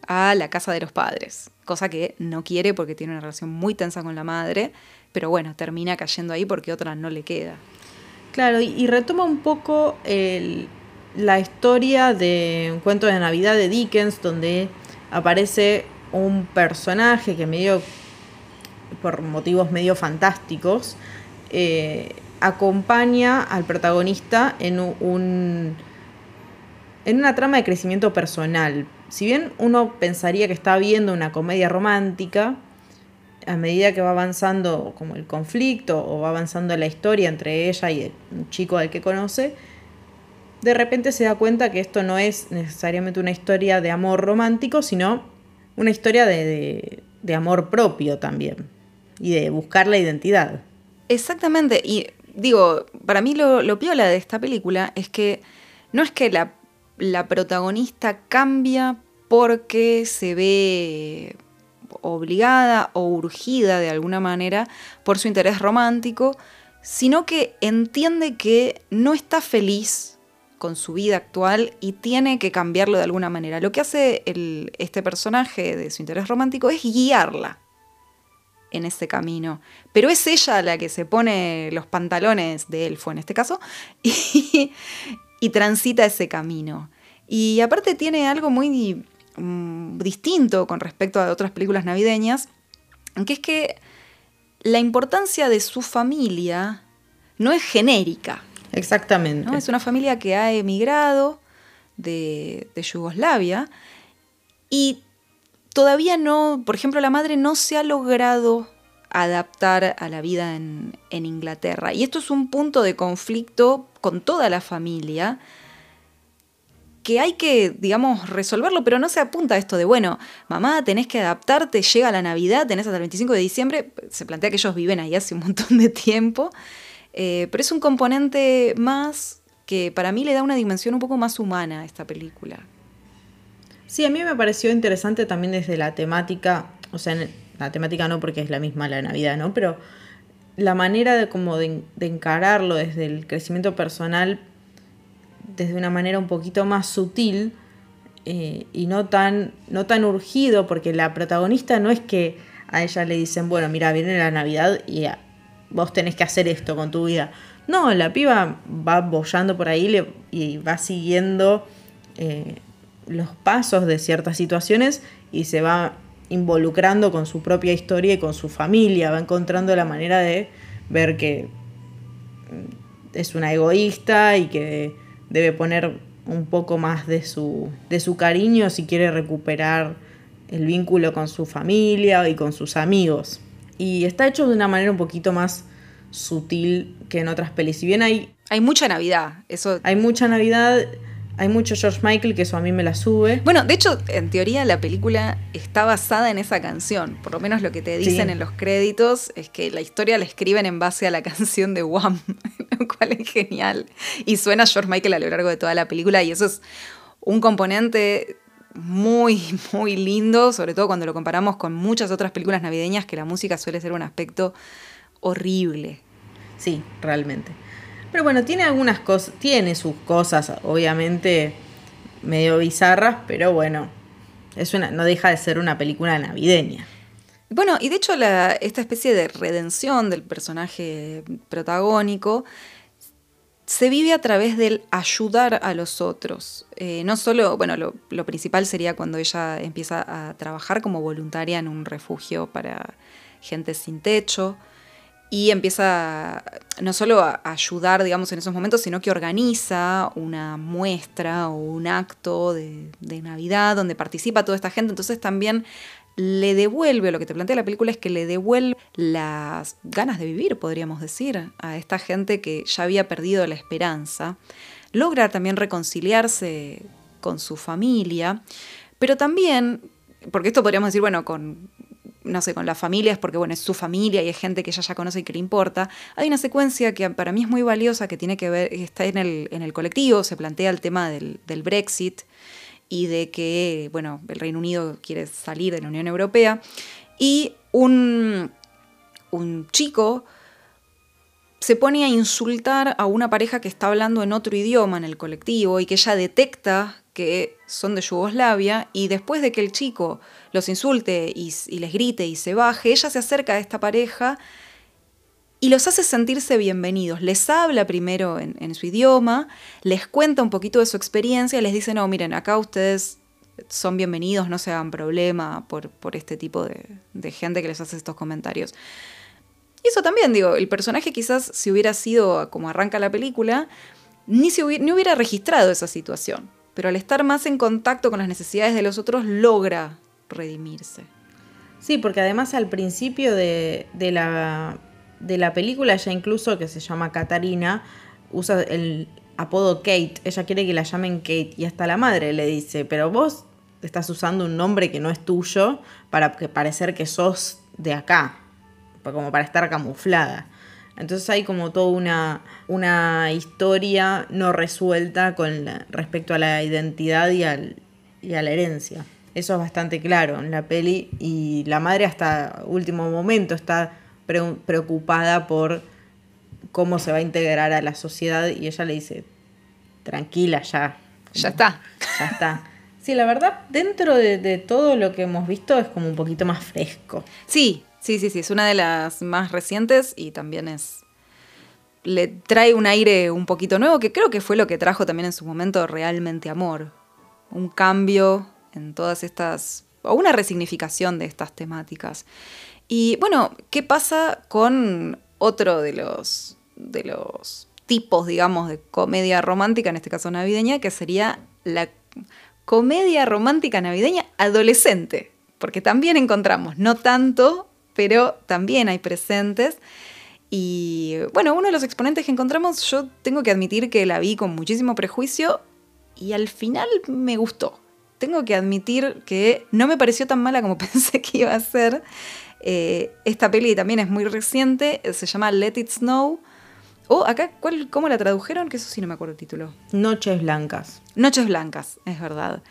a la casa de los padres, cosa que no quiere porque tiene una relación muy tensa con la madre pero bueno, termina cayendo ahí porque otra no le queda. Claro, y, retoma un poco la historia de un cuento de Navidad de Dickens, donde aparece un personaje que medio, por motivos medio fantásticos, eh, acompaña al protagonista en un en una trama de crecimiento personal. Si bien uno pensaría que está viendo una comedia romántica, a medida que va avanzando como el conflicto o va avanzando la historia entre ella y el chico al que conoce, de repente se da cuenta que esto no es necesariamente una historia de amor romántico, sino una historia de, amor propio también y de buscar la identidad. Exactamente, y digo, para mí lo, lo piola de esta película es que no es que la, la protagonista cambia porque se ve obligada o urgida de alguna manera por su interés romántico, sino que entiende que no está feliz con su vida actual y tiene que cambiarlo de alguna manera. Lo que hace este personaje de su interés romántico es guiarla en ese camino. Pero es ella la que se pone los pantalones de elfo en este caso (laughs) y, y transita ese camino. Y aparte tiene algo muy Mm, distinto con respecto a otras películas navideñas, que es que la importancia de su familia no es genérica. Exactamente. Es una familia que ha emigrado de, Yugoslavia y todavía no, por ejemplo, la madre no se ha logrado adaptar a la vida en, en Inglaterra. Y esto es un punto de conflicto con toda la familia, que hay que, digamos, resolverlo, pero no se apunta a esto de, bueno, mamá, tenés que adaptarte, llega la Navidad, tenés hasta el 25 de diciembre, se plantea que ellos viven ahí hace un montón de tiempo, eh, pero es un componente más que para mí le da una dimensión un poco más humana a esta película. Sí, a mí me pareció interesante también desde la temática, o sea, la temática no porque es la misma la Navidad, ¿no? Pero la manera de como de encararlo desde el crecimiento personal desde una manera un poquito más sutil eh, y no tan, no tan urgido, porque la protagonista no es que a ella le dicen, bueno, mira, viene la Navidad y vos tenés que hacer esto con tu vida. No, la piba va bollando por ahí y va siguiendo eh, los pasos de ciertas situaciones y se va involucrando con su propia historia y con su familia, va encontrando la manera de ver que es una egoísta y que debe poner un poco más de su, de su cariño si quiere recuperar el vínculo con su familia y con sus amigos. Y está hecho de una manera un poquito más sutil que en otras pelis. Si bien hay... Hay mucha Navidad, eso... Hay mucha Navidad hay mucho George Michael que eso a mí me la sube. Bueno, de hecho, en teoría la película está basada en esa canción. Por lo menos lo que te dicen en los créditos es que la historia la escriben en base a la (laughs) canción de Wham, (laughs) lo cual es genial. Y suena George Michael a lo largo de toda la película y eso es un componente muy, (laughs) muy lindo, sobre todo cuando lo comparamos con muchas otras películas navideñas que la música suele ser un aspecto horrible. Sí, realmente. Pero bueno, tiene algunas cosas, tiene sus cosas, obviamente, medio bizarras, pero bueno, es una, no deja de ser una película navideña. Bueno, y de hecho esta especie de redención del personaje protagónico se vive a través del ayudar a los otros. Eh, no solo, bueno, lo, lo, principal sería cuando ella empieza a trabajar como voluntaria en un refugio para gente sin techo, y empieza no solo a ayudar, digamos, en esos momentos, sino que organiza una muestra o un acto de, de, Navidad donde participa toda esta gente. Entonces también le devuelve, lo que te plantea la película es que le devuelve las ganas de vivir, podríamos decir, a esta gente que ya había perdido la esperanza. Logra también reconciliarse con su familia, pero también, porque esto podríamos decir, bueno, con no sé, con las familias, porque bueno, es su familia y es gente que ella ya conoce y que le importa. Hay una secuencia que para mí es muy valiosa, que tiene que ver, está en el, en el colectivo, se plantea el tema del, del Brexit y de que, bueno, el Reino Unido quiere salir de la Unión Europea. Y un, un chico se pone a insultar a una pareja que está hablando en otro idioma en el colectivo y que ella detecta que son de Yugoslavia y después de que el chico los insulte y, les grite y se baje, ella se acerca a esta pareja y los hace sentirse bienvenidos. Les habla primero en, su idioma, les cuenta un poquito de su experiencia, les dice, no, miren, acá ustedes son bienvenidos, no se hagan problema por, por este tipo de, gente que les hace estos comentarios. Y eso también, digo, el personaje quizás si hubiera sido como arranca la película, ni, se ni hubiera registrado esa situación pero al estar más en contacto con las necesidades de los otros logra redimirse. Sí, porque además al principio de, la, de la película, ya incluso que se llama Katarina, usa el apodo Kate, ella quiere que la llamen Kate y hasta la madre le dice, pero vos estás usando un nombre que no es tuyo para parecer que sos de acá, como para estar camuflada. Entonces hay como toda una, una historia no resuelta con respecto a la identidad y, al, y a la herencia. Eso es bastante claro en la peli y la madre hasta último momento está preocupada por cómo se va a integrar a la sociedad y ella le dice, tranquila ya. Ya está. Ya está. Sí, la verdad, dentro de, de, todo lo que hemos visto es como un poquito más fresco. Sí, Sí, sí, sí, es una de las más recientes y también es... Le trae un aire un poquito nuevo, que creo que fue lo que trajo también en su momento realmente amor. Un cambio en todas estas... o una resignificación de estas temáticas. Y bueno, ¿qué pasa con otro de los, de los tipos, digamos, de comedia romántica, en este caso navideña, que sería la comedia romántica navideña adolescente? Porque también encontramos, no tanto pero también hay presentes. Y bueno, uno de los exponentes que encontramos, yo tengo que admitir que la vi con muchísimo prejuicio y al final me gustó. Tengo que admitir que no me pareció tan mala como (laughs) pensé que iba a ser. Eh, esta peli también es muy reciente, se llama Let It Snow. O acá, ¿cuál, ¿cómo la tradujeron? Que eso sí no me acuerdo el título. Noches Blancas. Noches Blancas, es verdad.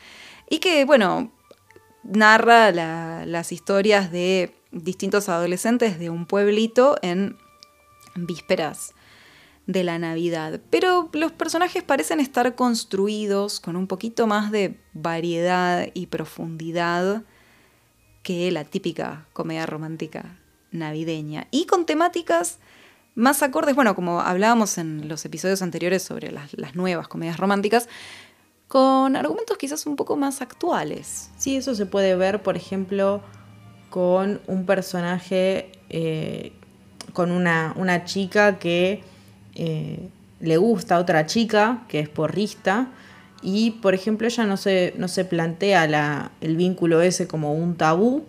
Y que, bueno, narra las historias de distintos adolescentes de un pueblito en vísperas de la Navidad. Pero los personajes parecen estar construidos con un poquito más de variedad y profundidad que la típica comedia romántica navideña. Y con temáticas más acordes, bueno, como hablábamos en los episodios anteriores sobre las, las nuevas comedias románticas, con argumentos quizás un poco más actuales. Sí, eso se puede ver, por ejemplo, con un personaje, eh, con una, chica que eh, le gusta a otra chica, que es porrista, y por ejemplo ella no se, no se plantea la, el vínculo ese como un tabú,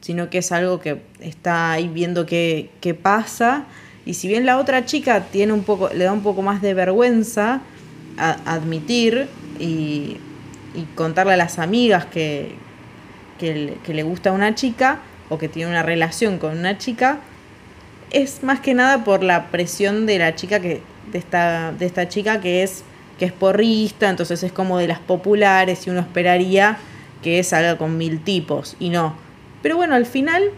sino que es algo que está ahí viendo qué, qué pasa, y si bien la otra chica tiene un poco, le da un poco más de vergüenza admitir y, y contarle a las amigas que, que le, gusta a una chica o que tiene una relación con una chica, es más que nada por la presión de la chica que, de esta, de esta chica que es, que es porrista, entonces es como de las populares y uno esperaría que salga con mil tipos y no. Pero bueno, al final,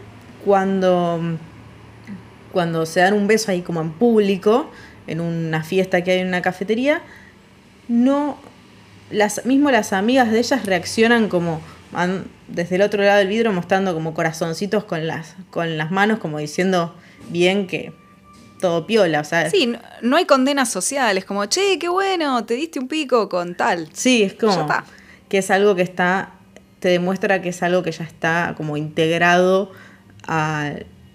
cuando, cuando se dan un beso ahí como en público, en una fiesta que hay en una cafetería, no, las, mismo las amigas de ellas reaccionan como, desde el otro lado del vidrio mostrando como corazoncitos con las, con las manos, como diciendo bien que todo piola, o sea. Sí, no, hay condenas sociales, como, che, qué bueno, te diste un pico con tal. Sí, es como que es algo que está, te demuestra que es algo que ya está como integrado a,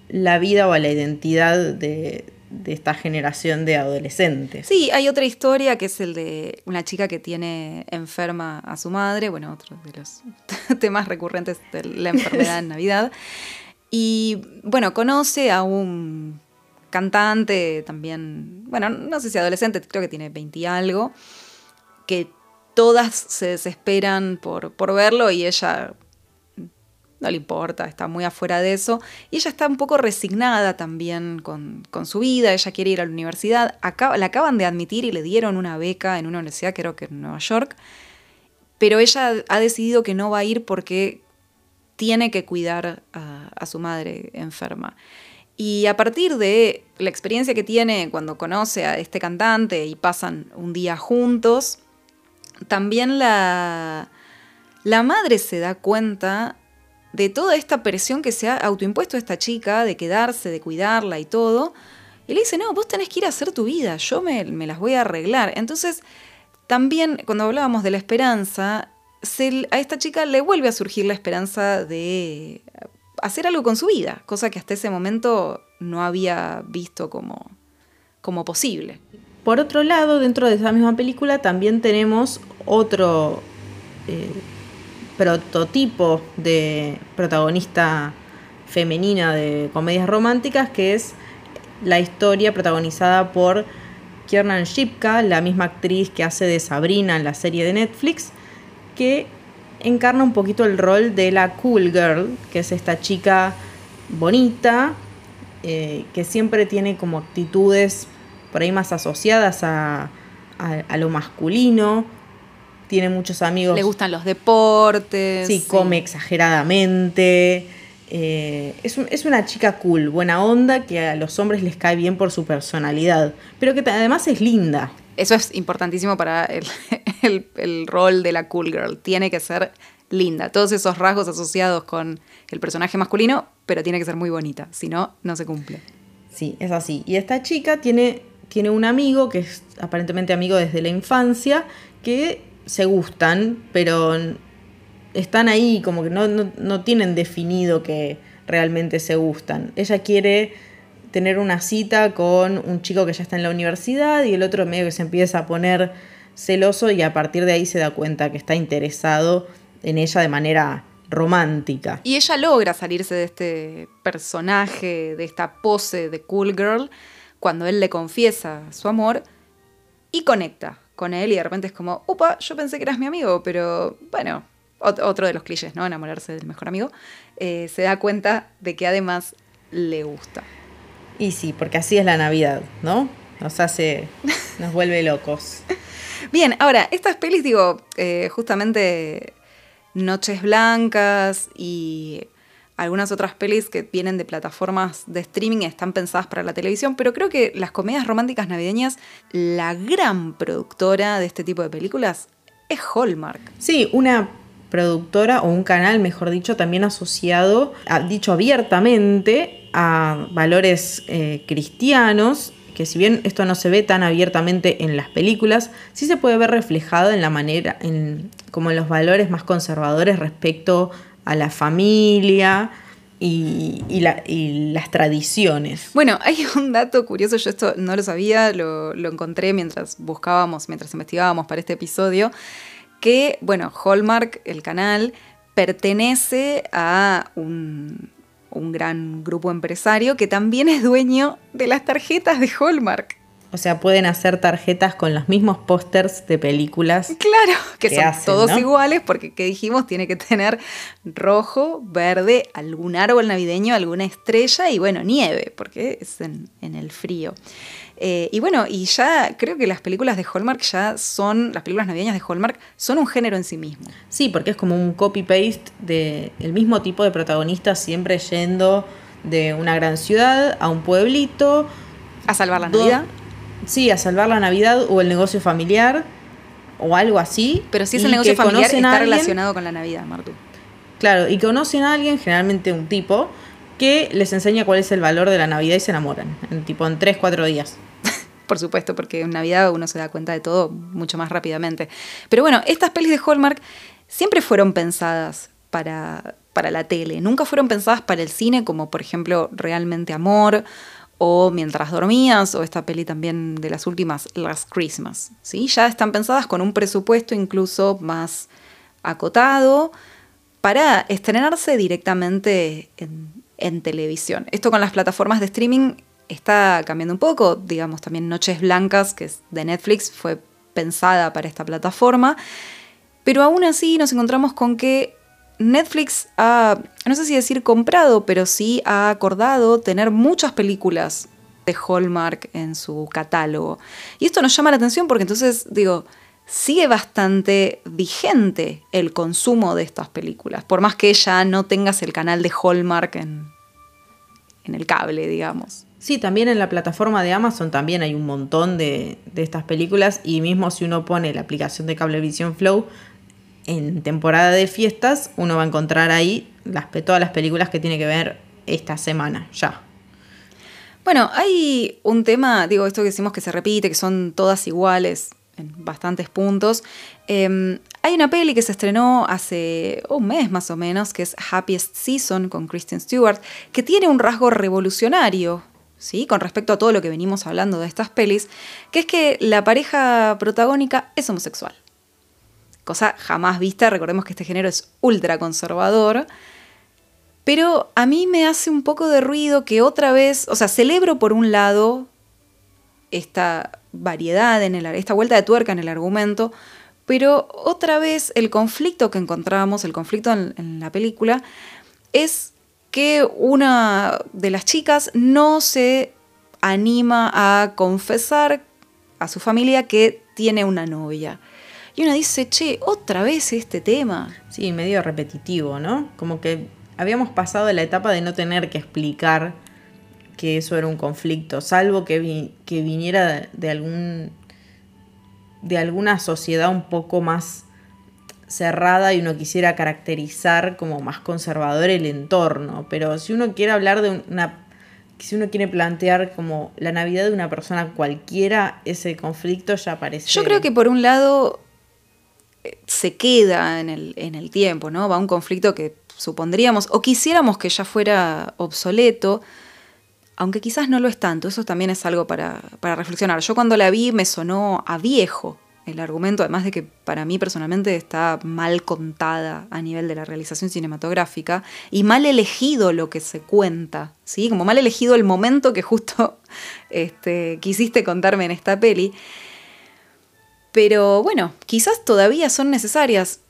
la vida o a la identidad de, de esta generación de adolescentes. Sí, hay otra historia que es el de una chica que tiene enferma a su madre, bueno, otro de los (laughs) temas recurrentes de la enfermedad en (laughs) Navidad. Y bueno, conoce a un cantante también, bueno, no sé si adolescente, creo que tiene 20 y algo, que todas se desesperan por, por verlo y ella no le importa, está muy afuera de eso. Y ella está un poco resignada también con, su vida, ella quiere ir a la universidad. Acaba, la acaban de admitir y le dieron una beca en una universidad, creo que en Nueva York. Pero ella ha decidido que no va a ir porque tiene que cuidar a, a su madre enferma. Y a partir de la experiencia que tiene cuando conoce a este cantante y pasan un día juntos, también la, la madre se da cuenta de toda esta presión que se ha autoimpuesto a esta chica, de quedarse, de cuidarla y todo. Y le dice, no, vos tenés que ir a hacer tu vida, yo me, las voy a arreglar. Entonces, también cuando hablábamos de la esperanza, a esta chica le vuelve a surgir la esperanza de hacer algo con su vida, cosa que hasta ese momento no había visto como, como posible. Por otro lado, dentro de esa misma película también tenemos otro eh, prototipo de protagonista femenina de comedias románticas, que es la historia protagonizada por Kiernan Shipka, la misma actriz que hace de Sabrina en la serie de Netflix, que encarna un poquito el rol de la cool girl, que es esta chica bonita, eh, que siempre tiene como actitudes por ahí más asociadas a lo masculino, tiene muchos amigos. Le gustan los deportes. Sí, come exageradamente. Eh, es, una chica cool, buena onda, que a los hombres les cae bien por su personalidad, pero que además es linda. Eso es importantísimo para (laughs) el, el rol de la cool girl. Tiene que ser linda. Todos esos rasgos asociados con el personaje masculino, pero tiene que ser muy bonita, si no, no se cumple. Sí, es así. Y esta chica tiene, tiene un amigo que es aparentemente amigo desde la infancia, que se gustan, pero están ahí, como que no, tienen definido que realmente se gustan. Ella quiere tener una cita con un chico que ya está en la universidad y el otro medio que se empieza a poner celoso y a partir de ahí se da cuenta que está interesado en ella de manera romántica. Y ella logra salirse de este personaje, de esta pose de cool girl, cuando él le confiesa su amor y conecta con él y de repente es como, upa, yo pensé que eras mi amigo, pero bueno, otro de los clichés, ¿no? Enamorarse del mejor amigo. Eh, se da cuenta de que además le gusta. Y sí, porque así es la Navidad, ¿no? Nos hace, (laughs) nos vuelve locos. Bien, ahora, estas pelis, digo, eh, justamente Noches Blancas y algunas otras pelis que vienen de plataformas de streaming están pensadas para la televisión, pero creo que las comedias románticas navideñas, la gran productora de este tipo de películas es Hallmark. Sí, una productora o un canal, mejor dicho, también asociado, dicho abiertamente, a valores eh, cristianos que si bien esto no se ve tan abiertamente en las películas, sí se puede ver reflejado en la manera, en, como en los valores más conservadores respecto a la familia y, las tradiciones. Bueno, (laughs) hay un dato curioso, yo esto no lo sabía, lo, encontré mientras buscábamos, mientras investigábamos para este episodio, que, bueno, Hallmark, el canal, pertenece a un gran grupo empresario que también es dueño de las tarjetas de Hallmark. O sea, pueden hacer tarjetas con los mismos pósters de películas. Claro, que, son todos iguales porque, ¿qué dijimos? Tiene que tener rojo, verde, algún árbol navideño, alguna estrella y, bueno, nieve, porque es en, el frío. Eh, y bueno, y ya creo que las películas de Hallmark ya son, las películas navideñas de Hallmark son un género en sí mismo. Sí, porque es como un copy-paste del el mismo tipo de protagonistas siempre yendo de una gran ciudad a un pueblito. A salvar la Navidad. Sí, a salvar la Navidad o el negocio familiar o algo así. Pero si es el negocio familiar, está relacionado con la Navidad, Martu. Claro, y conocen a alguien, generalmente un tipo, que les enseña cuál es el valor de la Navidad y se enamoran. En tipo en 3, 4 días. (laughs) Por supuesto, porque en Navidad uno se da cuenta de todo mucho más rápidamente. Pero bueno, estas pelis de Hallmark siempre fueron pensadas para, para la tele, nunca fueron pensadas para el cine como por ejemplo Realmente Amor o Mientras dormías o esta peli también de las últimas Last Christmas, ¿sí? Ya están pensadas con un presupuesto incluso más acotado para estrenarse directamente en, en televisión. Esto con las plataformas de streaming está cambiando un poco, digamos también Noches Blancas, que es de Netflix, fue pensada para esta plataforma, pero aún así nos encontramos con que Netflix ha, no sé si decir comprado, pero sí ha acordado tener muchas películas de Hallmark en su catálogo. Y esto nos llama la atención porque entonces, digo, sigue bastante vigente el consumo de estas películas, por más que ya no tengas el canal de Hallmark en, en el cable, digamos. Sí, también en la plataforma de Amazon también hay un montón de, de estas películas y mismo si uno pone la aplicación de Cablevisión Flow, en temporada de fiestas uno va a encontrar ahí todas las películas que tiene que ver esta semana, ya. Bueno, hay un tema, digo, esto que decimos que se repite, que son todas iguales en bastantes puntos. Eh, hay una peli que se estrenó hace un mes más o menos, que es Happiest Season con Kristen Stewart, que tiene un rasgo revolucionario, ¿sí? Con respecto a todo lo que venimos hablando de estas pelis, que es que la pareja protagónica es homosexual cosa jamás vista. Recordemos que este género es ultra conservador. Pero a mí me hace un poco de ruido que otra vez, o sea, celebro por un lado esta variedad, en esta vuelta de tuerca en el argumento, pero otra vez el conflicto que encontramos, el conflicto en la película, es que una de las chicas no se anima a confesar a su familia que tiene una novia. Y uno dice, che, otra vez este tema. Sí, medio repetitivo, ¿no? Como que habíamos pasado de la etapa de no tener que explicar que eso era un conflicto, salvo que, que viniera de, algún de alguna sociedad un poco más cerrada y uno quisiera caracterizar como más conservador el entorno, pero si uno quiere hablar de una si uno quiere plantear como la Navidad de una persona cualquiera, ese conflicto ya aparece. Yo creo que por un lado se queda en el, en el tiempo, ¿no? Va a un conflicto que supondríamos o quisiéramos que ya fuera obsoleto, aunque quizás no lo es tanto, eso también es algo para, para reflexionar. Yo cuando la vi me sonó a viejo el argumento, además de que para mí personalmente está mal contada a nivel de la realización cinematográfica y mal elegido lo que se cuenta, ¿sí? Como mal elegido el momento que justo (laughs) este, quisiste contarme en esta peli. Pero bueno, quizás todavía son necesarias.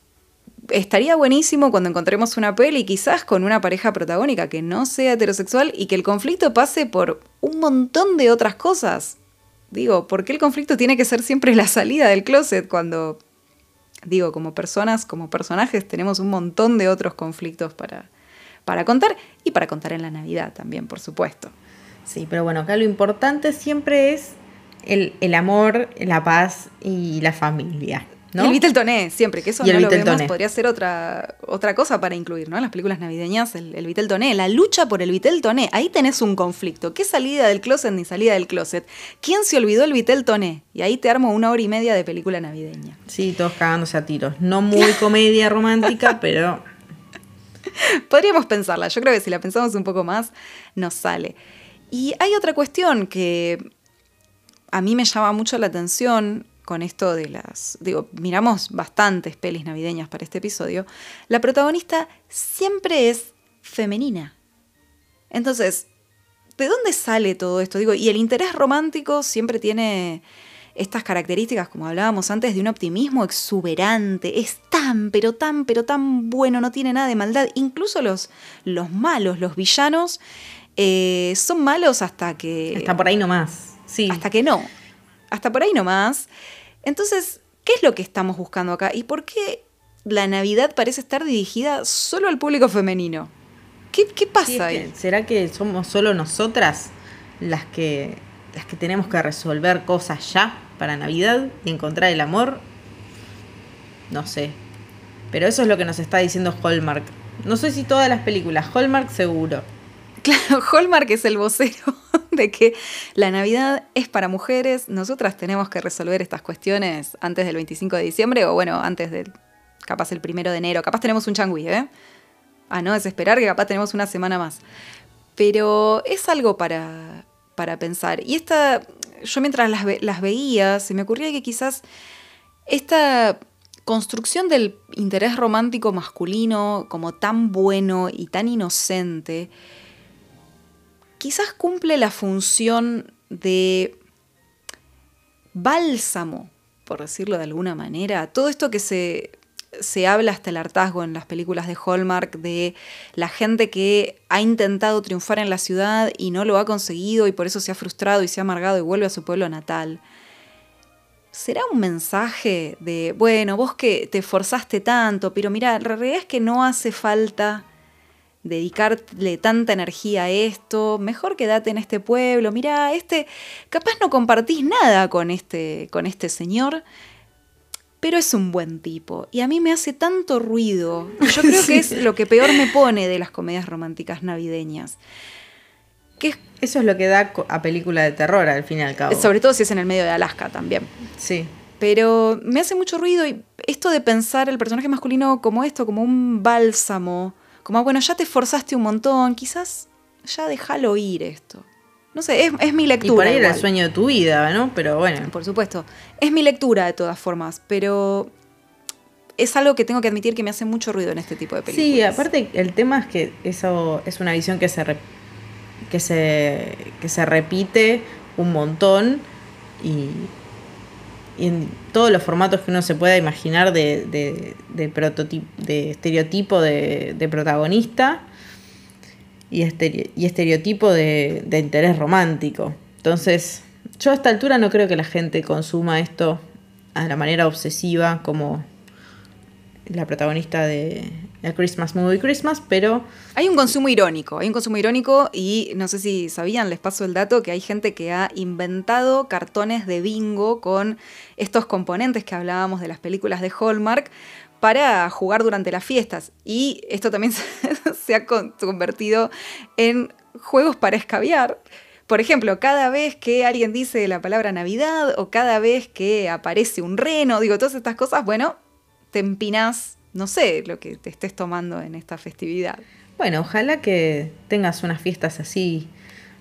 Estaría buenísimo cuando encontremos una peli, quizás con una pareja protagónica que no sea heterosexual y que el conflicto pase por un montón de otras cosas. Digo, ¿por qué el conflicto tiene que ser siempre la salida del closet cuando, digo, como personas, como personajes, tenemos un montón de otros conflictos para, para contar y para contar en la Navidad también, por supuesto? Sí, pero bueno, acá lo importante siempre es el, amor, la paz y la familia. ¿no? Y el Viteltoné, siempre, que eso no lo vemos, podría ser otra, otra cosa para incluir, ¿no? En las películas navideñas, el, el Viteltoné, la lucha por el Viteltoné, ahí tenés un conflicto. ¿Qué salida del closet ni salida del closet? ¿Quién se olvidó el Viteltoné? Y ahí te armo una hora y media de película navideña. Sí, todos cagándose a tiros. No muy (laughs) comedia romántica, pero... Podríamos pensarla, yo creo que si la pensamos un poco más, nos sale. Y hay otra cuestión que a mí me llama mucho la atención con esto de las, digo, miramos bastantes pelis navideñas para este episodio, la protagonista siempre es femenina. Entonces, ¿de dónde sale todo esto? Digo, y el interés romántico siempre tiene estas características, como hablábamos antes, de un optimismo exuberante. Es tan, pero tan, pero tan bueno, no tiene nada de maldad. Incluso los, los malos, los villanos, eh, son malos hasta que... Está por ahí nomás. Hasta que no. Hasta por ahí nomás. Entonces, ¿qué es lo que estamos buscando acá? ¿Y por qué la Navidad parece estar dirigida solo al público femenino? ¿Qué, pasa ahí? ¿Será que somos solo nosotras las que, las que tenemos que resolver cosas ya para Navidad y encontrar el amor? No sé. Pero eso es lo que nos está diciendo Hallmark. No sé si todas las películas, Hallmark seguro. (laughs) Claro, Hallmark es el vocero (laughs) de que la Navidad es para mujeres, nosotras tenemos que resolver estas cuestiones antes del 25 de diciembre o bueno, antes del, capaz el primero de enero, capaz tenemos un changüí, ¿eh? a no desesperar que capaz tenemos una semana más. Pero es algo para, para pensar. Y esta, yo mientras las, las veía, se me ocurría que quizás esta construcción del interés romántico masculino como tan bueno y tan inocente, quizás cumple la función de bálsamo, por decirlo de alguna manera. Todo esto que se, se habla hasta el hartazgo en las películas de Hallmark de la gente que ha intentado triunfar en la ciudad y no lo ha conseguido y por eso se ha frustrado y se ha amargado y vuelve a su pueblo natal. ¿Será un mensaje de, bueno, vos que te esforzaste tanto, pero mira, la realidad es que no hace falta dedicarle tanta energía a esto, mejor quédate en este pueblo, mira, este, capaz no compartís nada con este, con este señor, pero es un buen tipo. Y a mí me hace tanto ruido. Yo creo (laughs) que es lo que peor me pone de las comedias románticas navideñas. Que Eso es lo que da a película de terror, al fin y al cabo. Sobre todo si es en el medio de Alaska también. Sí. Pero me hace mucho ruido y esto de pensar el personaje masculino como esto, como un bálsamo, como, bueno, ya te esforzaste un montón, quizás ya déjalo ir esto. No sé, es, mi lectura. Y por ahí era el sueño de tu vida, ¿no? Pero bueno. Por supuesto. Es mi lectura de todas formas, pero es algo que tengo que admitir que me hace mucho ruido en este tipo de películas. Sí, aparte el tema es que eso es una visión que se que se, que se repite un montón y, en todos los formatos que uno se pueda imaginar de, de, de estereotipo de, protagonista y, y estereotipo de, interés romántico. Entonces, yo a esta altura no creo que la gente consuma esto a la manera obsesiva como la protagonista de el Christmas Movie Christmas, pero... Hay un consumo irónico, hay un consumo irónico y no sé si sabían, les paso el dato, que hay gente que ha inventado cartones de bingo con estos componentes que hablábamos de las películas de Hallmark para jugar durante las fiestas. Y esto también (laughs) se ha convertido en juegos para escabiar. Por ejemplo, cada vez que alguien dice la palabra Navidad o cada vez que aparece un reno, digo, todas estas cosas, bueno, te empinás no sé lo que te estés tomando en esta festividad. Bueno, ojalá que tengas unas fiestas así,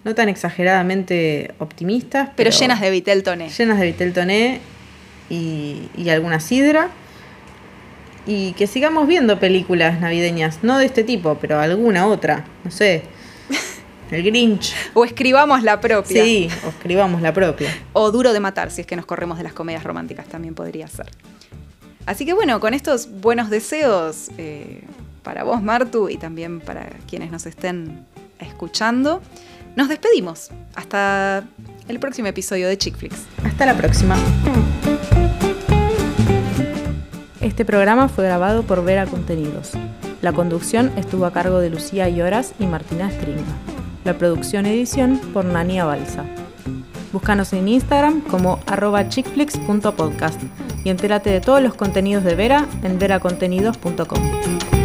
no tan exageradamente optimistas. Pero, llenas de Vitel Toné. Llenas de Vitel Toné y, y alguna sidra. Y que sigamos viendo películas navideñas, no de este tipo, pero alguna otra, no sé. (laughs) El Grinch. o escribamos la propia. Sí, o escribamos la propia. O Duro de Matar, si es que nos corremos de las comedias románticas, también podría ser. Así que bueno, con estos buenos deseos eh, para vos, Martu, y también para quienes nos estén escuchando, nos despedimos. Hasta el próximo episodio de Chick Flicks. Hasta la próxima. Este programa fue grabado por Vera Contenidos. La conducción estuvo a cargo de Lucía Lloras y Martina Stringa. La producción edición por Nania Balsa. Búscanos en Instagram como arroba chickflix.podcast y entérate de todos los contenidos de Vera en veracontenidos.com.